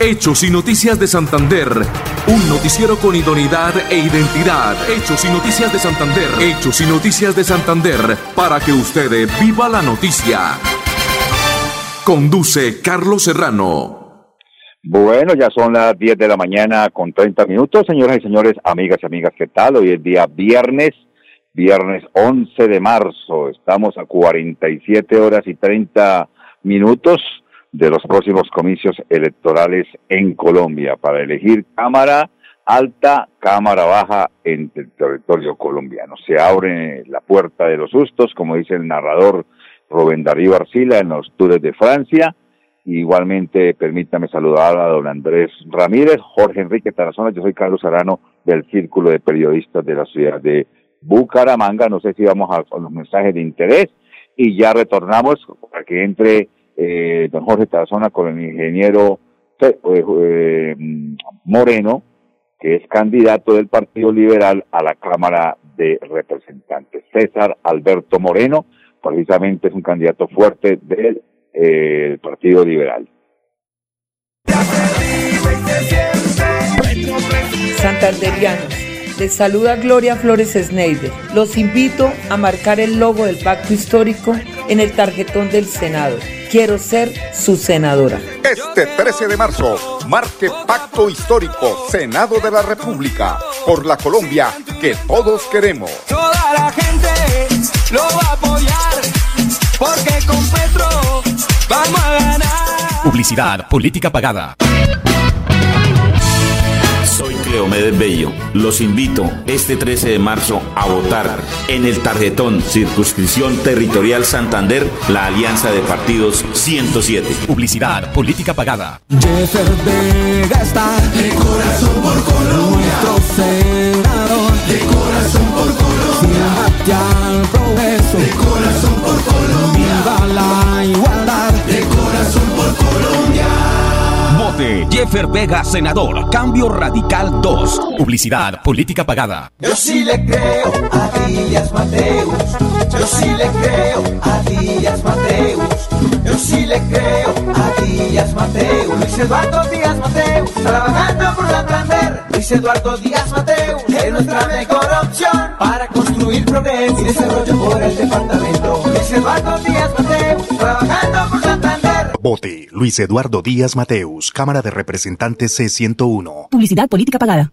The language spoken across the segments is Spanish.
Hechos y Noticias de Santander. Un noticiero con idoneidad e identidad. Hechos y Noticias de Santander. Hechos y Noticias de Santander. Para que usted viva la noticia. Conduce Carlos Serrano. Bueno, ya son las 10 de la mañana con 30 minutos, señoras y señores, amigas y amigas, ¿qué tal? Hoy es día viernes, viernes 11 de marzo. Estamos a 47 horas y 30 minutos de los próximos comicios electorales en Colombia para elegir Cámara Alta, Cámara Baja en el territorio colombiano. Se abre la puerta de los sustos, como dice el narrador Rubén Darío Arcila en los tours de Francia. Igualmente, permítame saludar a don Andrés Ramírez, Jorge Enrique Tarazona, yo soy Carlos Arano del Círculo de Periodistas de la ciudad de Bucaramanga. No sé si vamos a, a los mensajes de interés y ya retornamos para que entre eh, don Jorge Tarazona con el ingeniero eh, eh, Moreno, que es candidato del Partido Liberal a la Cámara de Representantes. César Alberto Moreno, precisamente es un candidato fuerte del Partido Liberal. Santanderianos, les saluda Gloria Flores Sneider. Los invito a marcar el logo del pacto histórico en el tarjetón del Senado. Quiero ser su senadora. Este 13 de marzo, marque Pacto Histórico, Senado de la República, por la Colombia que todos queremos. Toda la gente lo va a apoyar, porque con Petro vamos a ganar. Publicidad, política pagada. Soy Cleomedes Bello. Los invito este 13 de marzo a votar en el tarjetón Circunscripción Territorial Santander, la Alianza de Partidos 107. Publicidad, política pagada. Jeffer Vega está de corazón por Colombia. Nuestro senador de corazón por Colombia. Jeffer Vega, senador. Cambio Radical 2. Publicidad, política pagada. Yo sí le creo a Díaz Mateus. Yo sí le creo a Díaz Mateus. Yo sí le creo a Díaz Mateus. Luis Eduardo Díaz Mateus. Trabajando por Santander. Luis Eduardo Díaz Mateus. Es nuestra mejor opción para construir progreso y desarrollo por el departamento. Luis Eduardo Díaz Vote Luis Eduardo Díaz Mateus, Cámara de Representantes C101. Publicidad política pagada.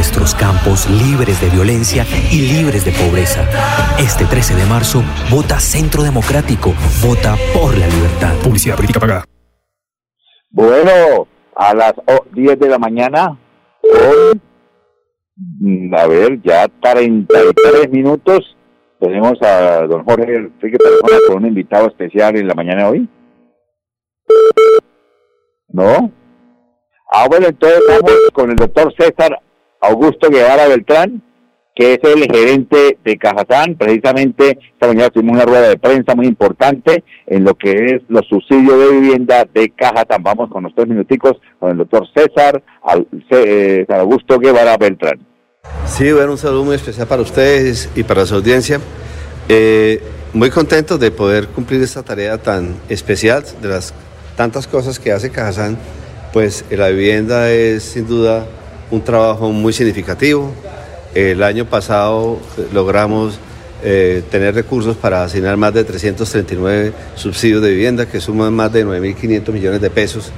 Nuestros campos libres de violencia y libres de pobreza. Este 13 de marzo, vota Centro Democrático, vota por la libertad. Publicidad política pagada. Bueno, a las oh, 10 de la mañana, hoy, mm, a ver, ya 33 minutos, tenemos a don Jorge Enrique Tarazona con un invitado especial en la mañana de hoy. ¿No? Ah, bueno, entonces vamos con el doctor César Augusto Guevara Beltrán, que es el gerente de Cajazán. Precisamente esta mañana tuvimos una rueda de prensa muy importante en lo que es los subsidios de vivienda de Cajazán. Vamos con los tres minuticos con el doctor César eh, Augusto Guevara Beltrán. Sí, bueno, un saludo muy especial para ustedes y para su audiencia. Eh, muy contento de poder cumplir esta tarea tan especial, de las tantas cosas que hace Cajazán, pues la vivienda es sin duda un trabajo muy significativo. El año pasado logramos eh, tener recursos para asignar más de 339 subsidios de vivienda que suman más de 9.500 millones de pesos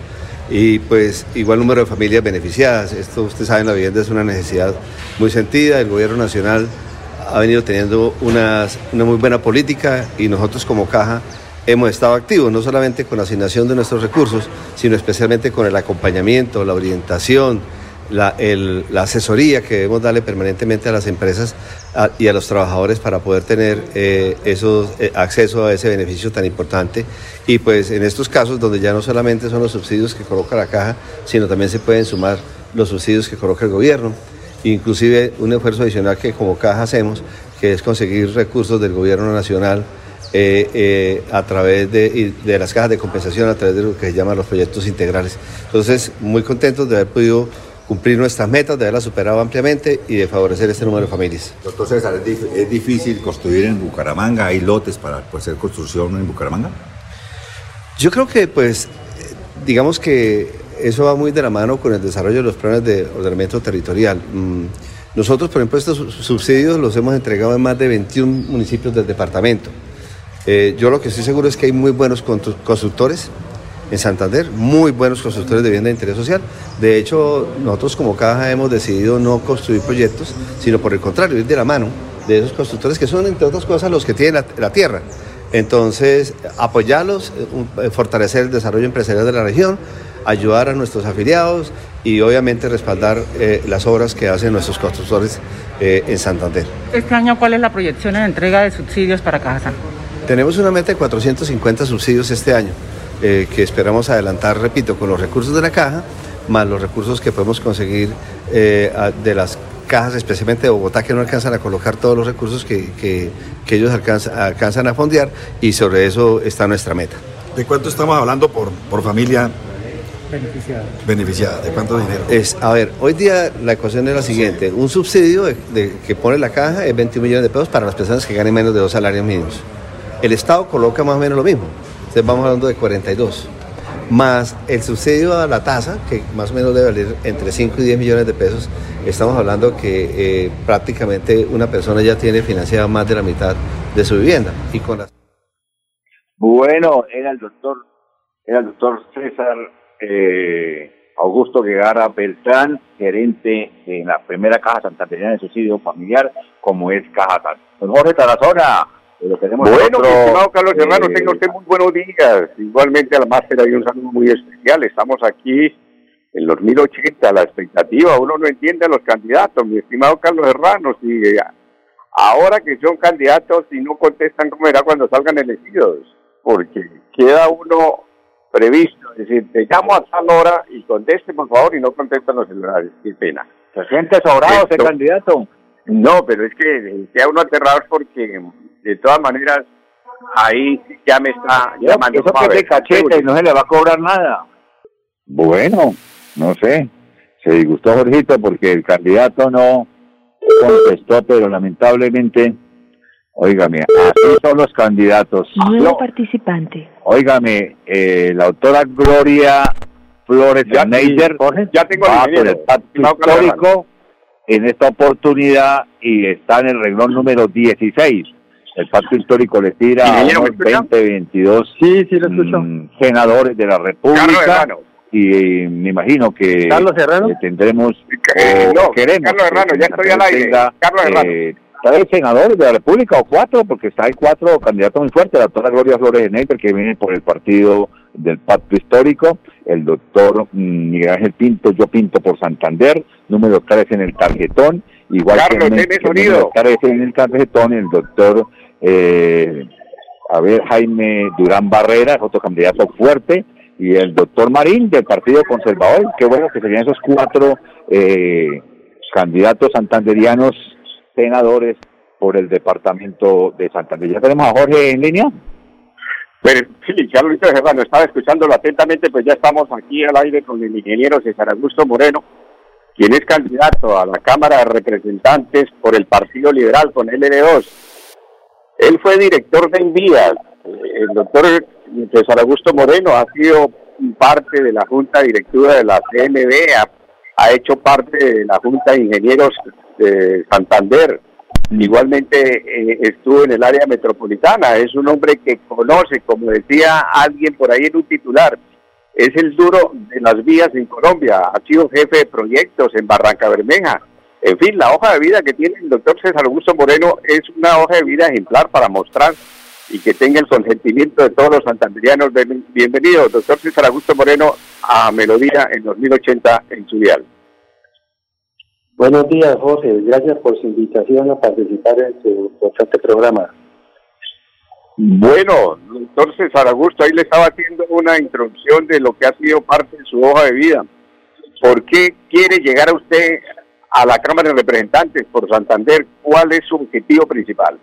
y pues igual número de familias beneficiadas. Esto ustedes saben, la vivienda es una necesidad muy sentida, el gobierno nacional ha venido teniendo una muy buena política y nosotros como caja hemos estado activos, no solamente con la asignación de nuestros recursos, sino especialmente con el acompañamiento, la orientación, la, asesoría que debemos darle permanentemente a las empresas a- y a los trabajadores para poder tener eh, esos, eh, acceso a ese beneficio tan importante. Y pues en estos casos donde ya no solamente son los subsidios que coloca la caja, sino también se pueden sumar los subsidios que coloca el gobierno. Inclusive un esfuerzo adicional que como caja hacemos, que es conseguir recursos del gobierno nacional eh, a través de, de las cajas de compensación, a través de lo que se llaman los proyectos integrales. Entonces, muy contentos de haber podido cumplir nuestras metas, de haberlas superado ampliamente y de favorecer este número de familias. Doctor César, ¿es, dif- es difícil construir en Bucaramanga? ¿Hay lotes para pues, hacer construcción en Bucaramanga? Yo creo que, pues, digamos que eso va muy de la mano con el desarrollo de los planes de ordenamiento territorial. Mm, Nosotros, por ejemplo, estos sub- subsidios los hemos entregado en más de 21 municipios del departamento. Eh, yo lo que estoy seguro es que hay muy buenos constru- constructores en Santander, muy buenos constructores de vivienda de interés social. De hecho, nosotros como caja hemos decidido no construir proyectos, sino por el contrario, ir de la mano de esos constructores que son, entre otras cosas, los que tienen la, la tierra. Entonces, apoyarlos, eh, fortalecer el desarrollo empresarial de la región, ayudar a nuestros afiliados y obviamente respaldar eh, las obras que hacen nuestros constructores eh, en Santander. Este año, ¿cuál es la proyección en entrega de subsidios para Cajazán? Tenemos una meta de 450 subsidios este año, eh, que esperamos adelantar, repito, con los recursos de la caja, más los recursos que podemos conseguir eh, de las cajas, especialmente de Bogotá, que no alcanzan a colocar todos los recursos que, que- que ellos alcanzan, alcanzan a fondear, y sobre eso está nuestra meta. ¿De cuánto estamos hablando por, por familia beneficiada? ¿De cuánto dinero? Es, a ver, hoy día la ecuación es la siguiente. Un subsidio de- de- que pone la caja es 21 millones de pesos para las personas que ganen menos de dos salarios mínimos. El Estado coloca más o menos lo mismo. Entonces vamos hablando de 42. Más el subsidio a la tasa, que más o menos debe valer entre 5 y 10 millones de pesos. Estamos hablando que eh, prácticamente una persona ya tiene financiada más de la mitad de su vivienda. Y con las Bueno, era el doctor, era el doctor César eh, Augusto Guevara Beltrán, gerente en la primera caja santandereana de subsidio familiar, como es Caja San. Jorge Tarazona, eh, lo tenemos en Bueno, otro, mi estimado Carlos eh, tenga usted muy buenos días. Igualmente al máster hay un saludo muy especial. Estamos aquí en los 1080, la expectativa. Uno no entiende a los candidatos, mi estimado Carlos Serrano. Si eh, ahora que son candidatos y no contestan, ¿cómo será cuando salgan elegidos? Porque queda uno previsto. Es decir, te llamo a tal hora y conteste, por favor, y no contestan los celulares. Qué pena. ¿Se siente sobrado ese candidato? no, pero es que queda uno aterrado porque de todas maneras ahí ya me está Yo, llamando. eso que es de cachete y no se le va a cobrar nada. Bueno, no sé. Se disgustó Jorgito porque el candidato no contestó, pero lamentablemente, óigame, así son los candidatos. Nuevo No, participante. óigame, eh, la doctora Gloria Flores Ya- Neider ya tengo va el por el pacto histórico en esta oportunidad y está en el renglón número 16. El pacto histórico le tira a Ingeniero, ¿me unos escucha? 20, 22 Sí, sí, lo mm, senadores de la Carlos República Herrano. y eh, me imagino que Carlos Serrano. eh, tendremos Eh, o no, queremos Carlos que Herrano, ya estoy al aire. tenga, Carlos Herrano. eh, tres senadores de la República o cuatro, porque está hay cuatro candidatos muy fuertes, la doctora Gloria Flores de Neider, que viene por el partido del Pacto Histórico, el doctor mm, Miguel Ángel Pinto, yo Pinto por Santander, número tres en el tarjetón, igual Carlos, que, deme que sonido. número tres en el tarjetón, el doctor, eh, a ver, Jaime Durán Barrera, otro candidato fuerte, y el doctor Marín del Partido Conservador, qué bueno que serían esos cuatro eh, candidatos santanderianos senadores por el departamento de Santander. ¿Ya tenemos a Jorge en línea? Pero sí, Carlos Serrano, estaba escuchándolo atentamente, pues ya estamos aquí al aire con el ingeniero César Augusto Moreno, quien es candidato a la Cámara de Representantes por el Partido Liberal con LD2. Él fue director de Envías. El doctor César Augusto Moreno ha sido parte de la Junta Directiva de la CNB, ha, hecho parte de la Junta de Ingenieros de Santander. Igualmente eh, estuvo en el área metropolitana. Es un hombre que conoce, como decía alguien por ahí en un titular, es el duro de las vías en Colombia. Ha sido jefe de proyectos en Barranca Bermeja. En fin, la hoja de vida que tiene el doctor César Augusto Moreno es una hoja de vida ejemplar para mostrar y que tenga el consentimiento de todos los santanderianos. Bien- Bienvenido, doctor César Augusto Moreno, a Melodía en 2080 en su dial. Buenos días, Jorge. Gracias por su invitación a participar en su importante programa. Bueno, doctor César Augusto, ahí le estaba haciendo una introducción de lo que ha sido parte de su hoja de vida. ¿Por qué quiere llegar a usted a la Cámara de Representantes por Santander? ¿Cuál es su objetivo principal?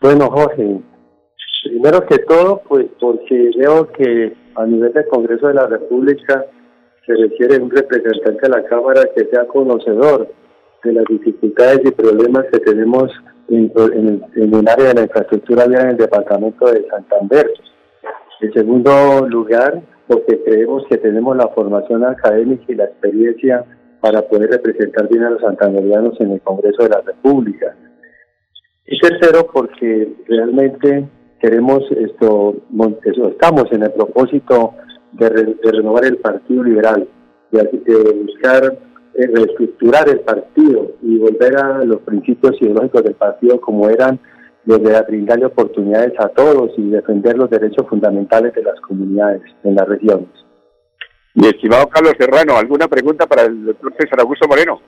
Bueno, Jorge, primero que todo, pues porque veo que a nivel del Congreso de la República se requiere un representante de la Cámara que sea conocedor de las dificultades y problemas que tenemos en, el, área de la infraestructura vial en el departamento de Santander. En segundo lugar, porque creemos que tenemos la formación académica y la experiencia para poder representar bien a los santanderianos en el Congreso de la República. Y tercero, porque realmente queremos esto, estamos en el propósito de, renovar el Partido Liberal, de, buscar eh, reestructurar el partido y volver a los principios ideológicos del partido como eran desde brindarle oportunidades a todos y defender los derechos fundamentales de las comunidades en las regiones. Mi estimado Carlos Serrano, ¿alguna pregunta para el doctor César Augusto Moreno?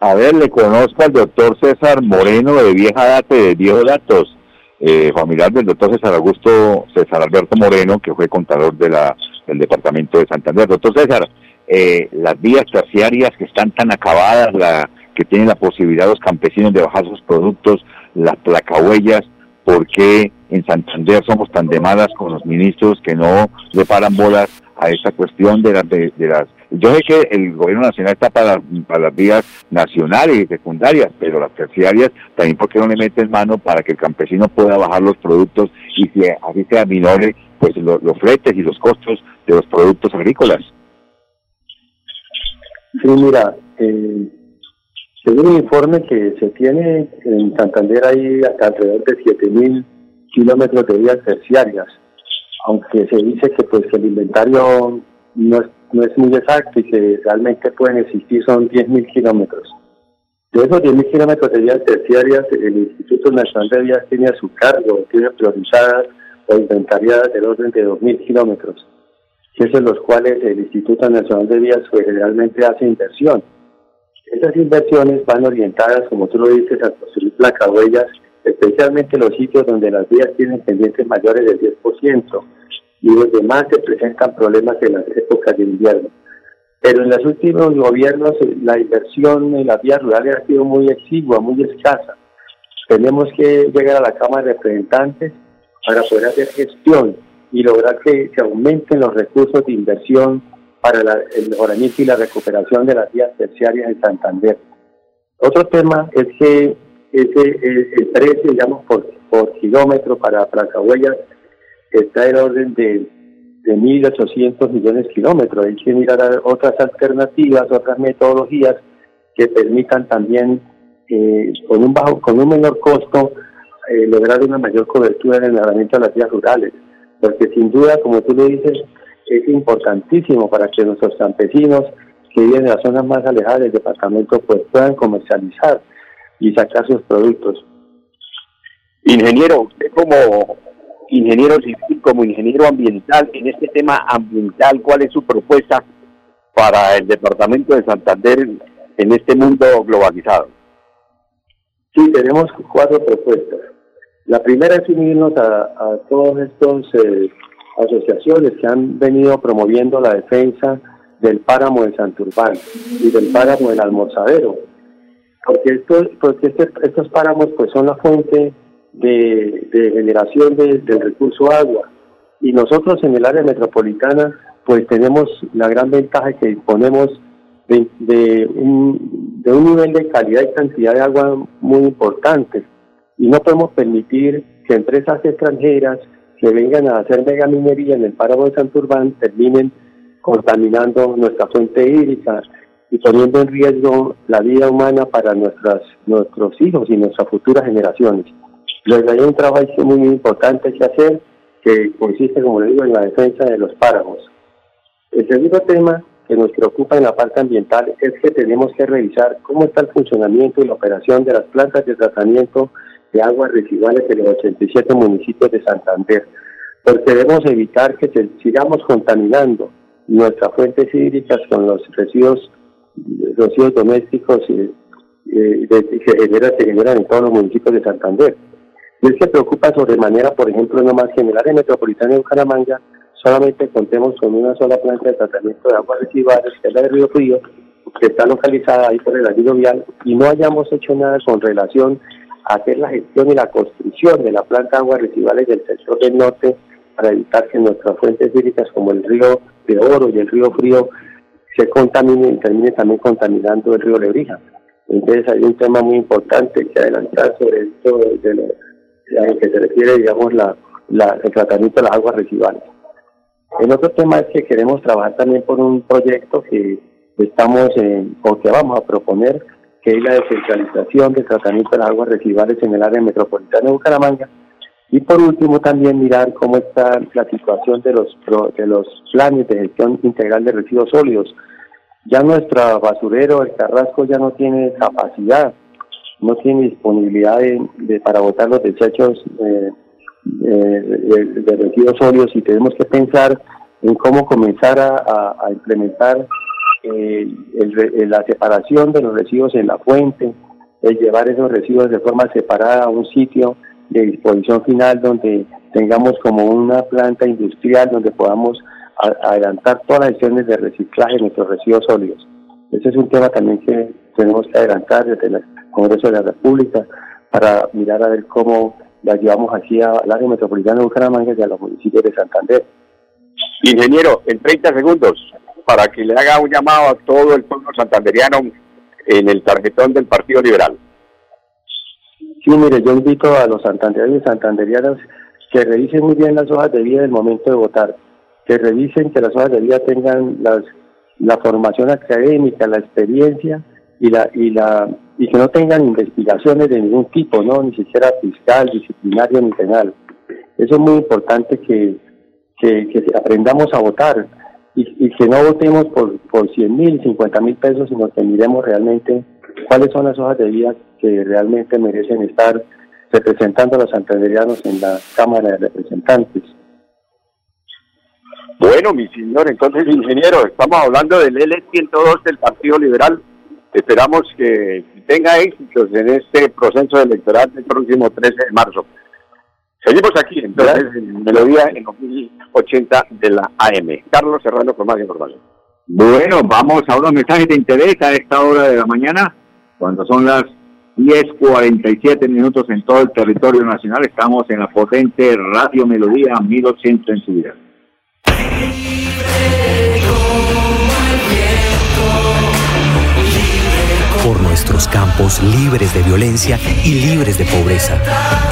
A ver, le conozco al doctor César Moreno de vieja data de viejos datos, eh, familiar del doctor César Augusto César Alberto Moreno, que fue contador de la del departamento de Santander. Doctor César, eh, las vías terciarias que están tan acabadas, la, que tienen la posibilidad los campesinos de bajar sus productos, las placahuellas, ¿por qué en Santander somos tan de malas con los ministros que no le paran bolas a esa cuestión de las... De, las yo sé que el gobierno nacional está para, para las vías nacionales y secundarias, pero las terciarias también porque no le meten mano para que el campesino pueda bajar los productos y si así sea minore pues los fletes y los costos de los productos agrícolas. Sí, mira, eh, según un informe que se tiene en Santander hay alrededor de 7.000 kilómetros de vías terciarias, aunque se dice que pues el inventario no es, no es muy exacto y que realmente pueden existir son 10.000 kilómetros. De esos 10.000 kilómetros de vías terciarias, el Instituto Nacional de Vías tiene a su cargo, tiene priorizadas o inventariadas del orden de 2.000 kilómetros, que es en los cuales el Instituto Nacional de Vías generalmente hace inversión. Esas inversiones van orientadas, como tú lo dices, a construir placahuellas, especialmente los sitios donde las vías tienen pendientes mayores del 10% y donde más se presentan problemas en las épocas de invierno. Pero en los últimos gobiernos la inversión en las vías rurales ha sido muy exigua, muy escasa. Tenemos que llegar a la Cámara de Representantes para poder hacer gestión y lograr que se aumenten los recursos de inversión para el mejoramiento y la recuperación de las vías terciarias en Santander. Otro tema es que ese, el, precio, digamos, por, por kilómetro para Placahuellas está en orden de, de 1.800 millones de kilómetros. Hay que mirar otras alternativas, otras metodologías que permitan también, eh, con, un bajo, con un menor costo, eh, lograr una mayor cobertura en el mejoramiento de las vías rurales, porque sin duda, como tú lo dices, es importantísimo para que nuestros campesinos que viven en las zonas más alejadas del departamento pues puedan comercializar y sacar sus productos. Ingeniero, usted como ingeniero civil, como ingeniero ambiental, en este tema ambiental, ¿cuál es su propuesta para el departamento de Santander en este mundo globalizado? Sí, tenemos cuatro propuestas. La primera es unirnos a, a todas estas eh, asociaciones que han venido promoviendo la defensa del páramo de Santurbán y del páramo del Almorzadero, porque estos, porque este, estos páramos pues son la fuente de, generación del recurso agua. Y nosotros en el área metropolitana pues tenemos la gran ventaja que disponemos de, de, un, de un nivel de calidad y cantidad de agua muy importante. Y no podemos permitir que empresas extranjeras que vengan a hacer megaminería en el páramo de Santurbán terminen contaminando nuestra fuente hídrica y poniendo en riesgo la vida humana para nuestras, nuestros hijos y nuestras futuras generaciones. Luego hay un trabajo muy, importante que hacer que consiste, como le digo, en la defensa de los páramos. El segundo tema que nos preocupa en la parte ambiental es que tenemos que revisar cómo está el funcionamiento y la operación de las plantas de tratamiento de aguas residuales en los 87 municipios de Santander, porque debemos evitar que sigamos contaminando nuestras fuentes hídricas con los residuos residuos domésticos eh, que se generan, en todos los municipios de Santander. Y él se preocupa sobremanera, por ejemplo, no más que en metropolitana de Bucaramanga solamente contemos con una sola planta de tratamiento de aguas residuales, que es la de Río Frío, que está localizada ahí por el anillo vial, y no hayamos hecho nada con relación a hacer la gestión y la construcción de la planta de aguas residuales del sector del norte para evitar que nuestras fuentes hídricas como el río de Oro y el río Frío se contaminen y termine también contaminando el río Lebrija. Entonces hay un tema muy importante que adelantar sobre esto de lo, que se refiere, digamos, la, el tratamiento de las aguas residuales. El otro tema es que queremos trabajar también por un proyecto que estamos en, o que vamos a proponer, que es la descentralización del tratamiento de las aguas residuales en el área metropolitana de Bucaramanga. Y por último también mirar cómo está la situación de los, de los planes de gestión integral de residuos sólidos. Ya nuestro basurero, el Carrasco, ya no tiene capacidad, no tiene disponibilidad de, para botar los desechos eh, eh, de, residuos sólidos y tenemos que pensar en cómo comenzar a, implementar eh, la separación de los residuos en la fuente, el llevar esos residuos de forma separada a un sitio de disposición final donde tengamos como una planta industrial donde podamos adelantar todas las acciones de reciclaje de nuestros residuos sólidos. Ese es un tema también que tenemos que adelantar desde el Congreso de la República para mirar a ver cómo la llevamos aquí al área metropolitana de Bucaramanga y a los municipios de Santander. Ingeniero, en 30 segundos, para que le haga un llamado a todo el pueblo santanderiano en el tarjetón del Partido Liberal. Sí, mire, yo invito a los santanderianos y santanderianas que revisen muy bien las hojas de vida del momento de votar, que revisen que las hojas de vida tengan las, la formación académica, la experiencia y la y la y que no tengan investigaciones de ningún tipo, no ni siquiera fiscal, disciplinario ni penal. Eso es muy importante que, que, aprendamos a votar y, y, que no votemos por, por 100 mil, 50 mil pesos, sino que miremos realmente cuáles son las hojas de vida que realmente merecen estar representando a los santanderianos en la Cámara de Representantes. Bueno, mi señor, entonces, ingeniero, estamos hablando del L102 del Partido Liberal. Esperamos que tenga éxitos en este proceso electoral del próximo 13 de marzo. Seguimos aquí, entonces, en Melodía en 2080 de la AM. Carlos Serrano con más información. Bueno, vamos a unos mensajes de interés a esta hora de la mañana, cuando son las 10.47 minutos en todo el territorio nacional. Estamos en la potente Radio Melodía 1080 en su vida. Por nuestros campos libres de violencia y libres de pobreza.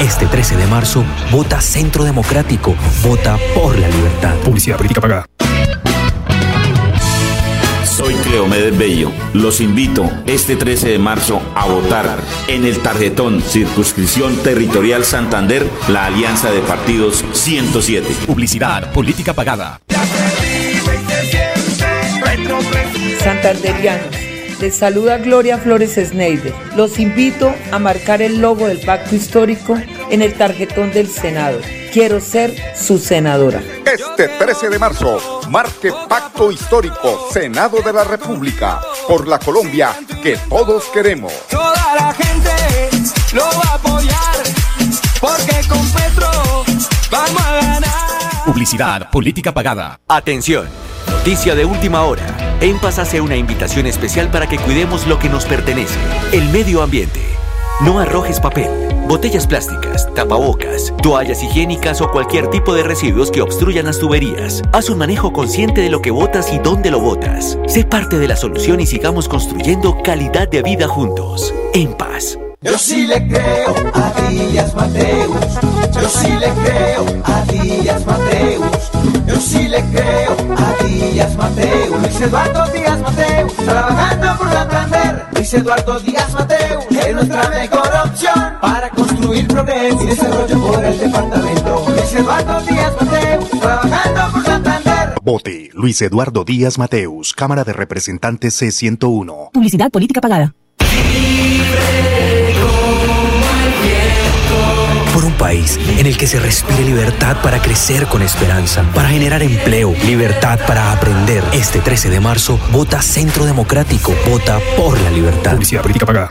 Este 13 de marzo, vota Centro Democrático. Vota por la libertad. Publicidad política pagada. Soy Cleomedes Bello. Los invito este 13 de marzo a votar en el tarjetón Circunscripción Territorial Santander, la alianza de partidos 107. Publicidad, política pagada. Santanderianos, les saluda Gloria Flores Sneider. Los invito a marcar el logo del pacto histórico en el tarjetón del Senado. Quiero ser su senadora. Este 13 de marzo, marque Pacto Histórico, Senado de la República, por la Colombia que todos queremos. Toda la gente lo va a apoyar, porque con Petro vamos a ganar. Publicidad, política pagada. Atención, noticia de última hora. En Paz hace una invitación especial para que cuidemos lo que nos pertenece, el medio ambiente. No arrojes papel, botellas plásticas, tapabocas, toallas higiénicas o cualquier tipo de residuos que obstruyan las tuberías. Haz un manejo consciente de lo que botas y dónde lo botas. Sé parte de la solución y sigamos construyendo calidad de vida juntos. En paz. Yo sí le creo a Díaz Mateus. Yo sí le creo a Díaz Mateus. Yo sí le creo a Díaz Mateus. Luis Eduardo Díaz Mateus. Trabajando por Santander. Luis Eduardo Díaz Mateus. Es nuestra mejor opción para construir progreso y desarrollo por el departamento. Luis Eduardo Díaz Mateus. Trabajando por Santander. Vote Luis Eduardo Díaz Mateus, Cámara de Representantes C101. Publicidad política pagada. Por un país en el que se respire libertad para crecer con esperanza, para generar empleo, libertad para aprender. Este 13 de marzo, vota Centro Democrático, vota por la libertad. Publicidad política pagada.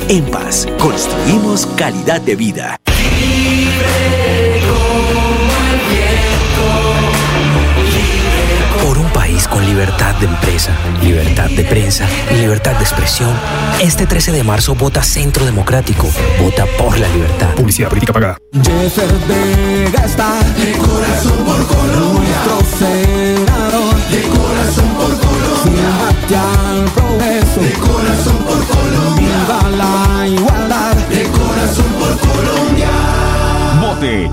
En Paz, construimos calidad de vida. Por un país con libertad de empresa, libertad de prensa y libertad de expresión, este 13 de marzo vota Centro Democrático, vota por la libertad. Publicidad política pagada. Jeffer Vega está de corazón por Colombia. Nuestro senador de corazón por Colombia. Siempre al progreso de corazón por Colombia.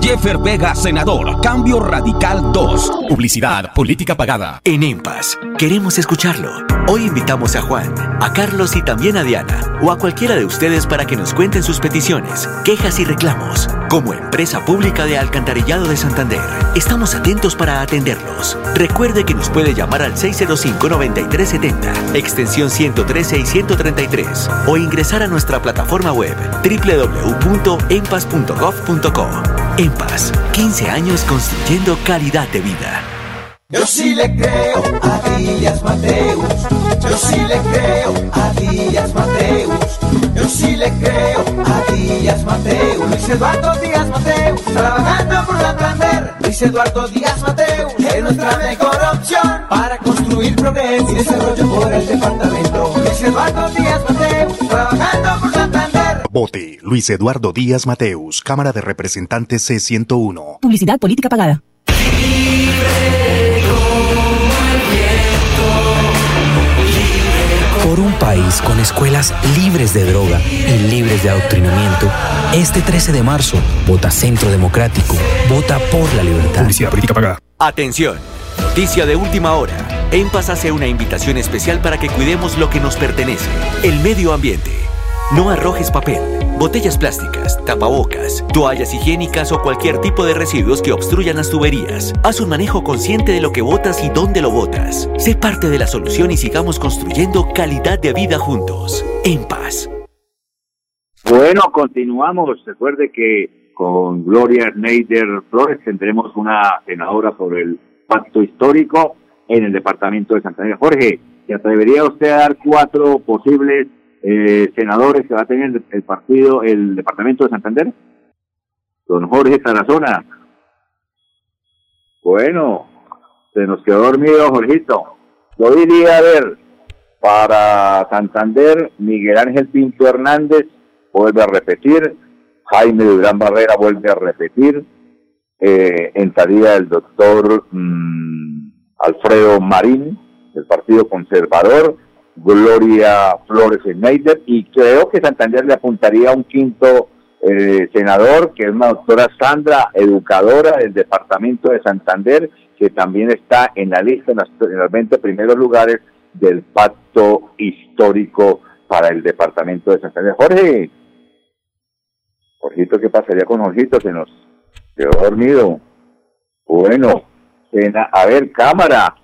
Jeffer Vega, senador. Cambio Radical 2. Publicidad política pagada. En EMPAS, queremos escucharlo. Hoy invitamos a Juan, a Carlos y también a Diana, o a cualquiera de ustedes para que nos cuenten sus peticiones, quejas y reclamos. Como empresa pública de Alcantarillado de Santander, estamos atentos para atenderlos. Recuerde que nos puede llamar al 605-9370, extensión 113 y 133, o ingresar a nuestra plataforma web www.empas.gov.co. EMPAS, 15 años construyendo calidad de vida. Yo sí le creo a Díaz Mateus. Yo sí le creo a Díaz Mateus. Yo sí le creo a Díaz Mateus. Luis Eduardo Díaz Mateus. Trabajando por Santander. Luis Eduardo Díaz Mateus. Es nuestra mejor opción para construir progreso y desarrollo por el departamento. Luis Eduardo Díaz Mateus. Trabajando por Santander. Vote Luis Eduardo Díaz Mateus, Cámara de Representantes C101. Publicidad política pagada. País con escuelas libres de droga y libres de adoctrinamiento, este 13 de marzo, vota Centro Democrático, vota por la libertad. Publicidad política pagada. Atención, noticia de última hora. En Paz hace una invitación especial para que cuidemos lo que nos pertenece, el medio ambiente. No arrojes papel, botellas plásticas, tapabocas, toallas higiénicas o cualquier tipo de residuos que obstruyan las tuberías. Haz un manejo consciente de lo que botas y dónde lo botas. Sé parte de la solución y sigamos construyendo calidad de vida juntos. En paz. Bueno, continuamos. Recuerde que con Gloria Schneider Flores tendremos una senadora sobre el pacto histórico en el departamento de Santander. Jorge, ¿se atrevería usted a dar cuatro posibles eh, senadores que va a tener el partido, el departamento de Santander? Don Jorge Tarazona. Bueno, se nos quedó dormido Jorgito. Yo diría, a ver, para Santander, Miguel Ángel Pinto Hernández vuelve a repetir, Jaime Durán Barrera vuelve a repetir, eh, entraría el doctor mm, Alfredo Marín, del Partido Conservador, Gloria Flores Schneider, y creo que Santander le apuntaría a un quinto eh, senador, que es una doctora Sandra, educadora del departamento de Santander, que también está en la lista, en, en los 20 primeros lugares del pacto histórico para el departamento de Santander. Jorge, Jorgito, ¿qué pasaría con Jorgito? Se nos quedó dormido. Bueno, a ver, cámara.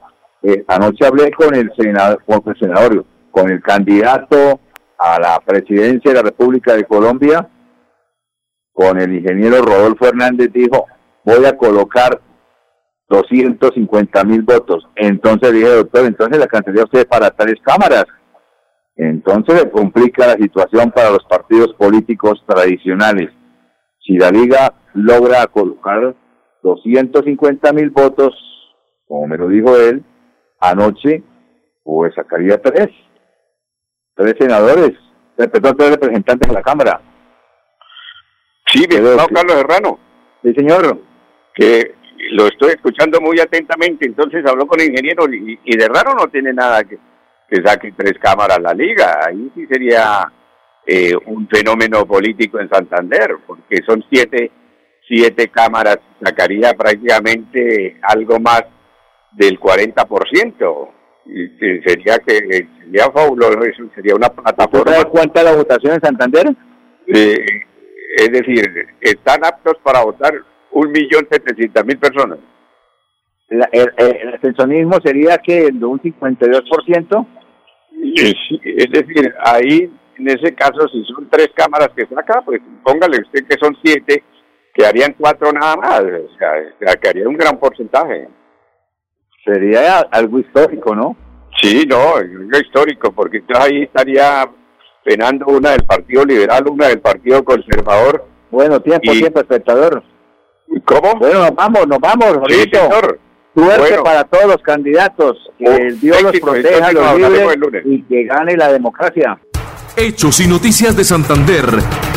Eh, anoche hablé con el senador, con el senador, con el candidato a la presidencia de la República de Colombia, con el ingeniero Rodolfo Hernández, dijo, voy a colocar 250 mil votos. Entonces dije, doctor, entonces la cancelé usted para tales cámaras. Entonces se complica la situación para los partidos políticos tradicionales. Si la liga logra colocar 250 mil votos, como me lo dijo él, anoche, pues sacaría tres, tres senadores, perdón, tres representantes de la Cámara. Sí, mi estimado Carlos Serrano. Sí, señor. Que lo estoy escuchando muy atentamente, entonces habló con el ingeniero y, y de raro no tiene nada que, que saque tres cámaras la liga, ahí sí sería eh, un fenómeno político en Santander, porque son siete, siete cámaras sacaría prácticamente algo más del 40%. Y que sería que sería fabuloso, sería una plataforma. ¿Sabe cuánta es la votación en Santander? Eh, es decir, están aptos para votar un millón setecientas mil personas. La- el, el- sería que de un 52%. Eh, sí, Es decir, ahí, en ese caso, si son tres cámaras que saca, pues póngale usted que son siete, quedarían cuatro nada más. O sea, o sea, quedaría un gran porcentaje. Sería algo histórico, ¿no? Sí, no, es algo histórico, porque entonces ahí estaría penando una del Partido Liberal, una del Partido Conservador. Bueno, tiempo, Y- tiempo, espectador. ¿Cómo? Bueno, nos vamos, nos vamos, Sí, señor. Suerte Bueno. para todos los candidatos. Que Oh, Dios los éxito, proteja, los nos hablaremos libre el lunes. y que gane la democracia. Hechos y Noticias de Santander.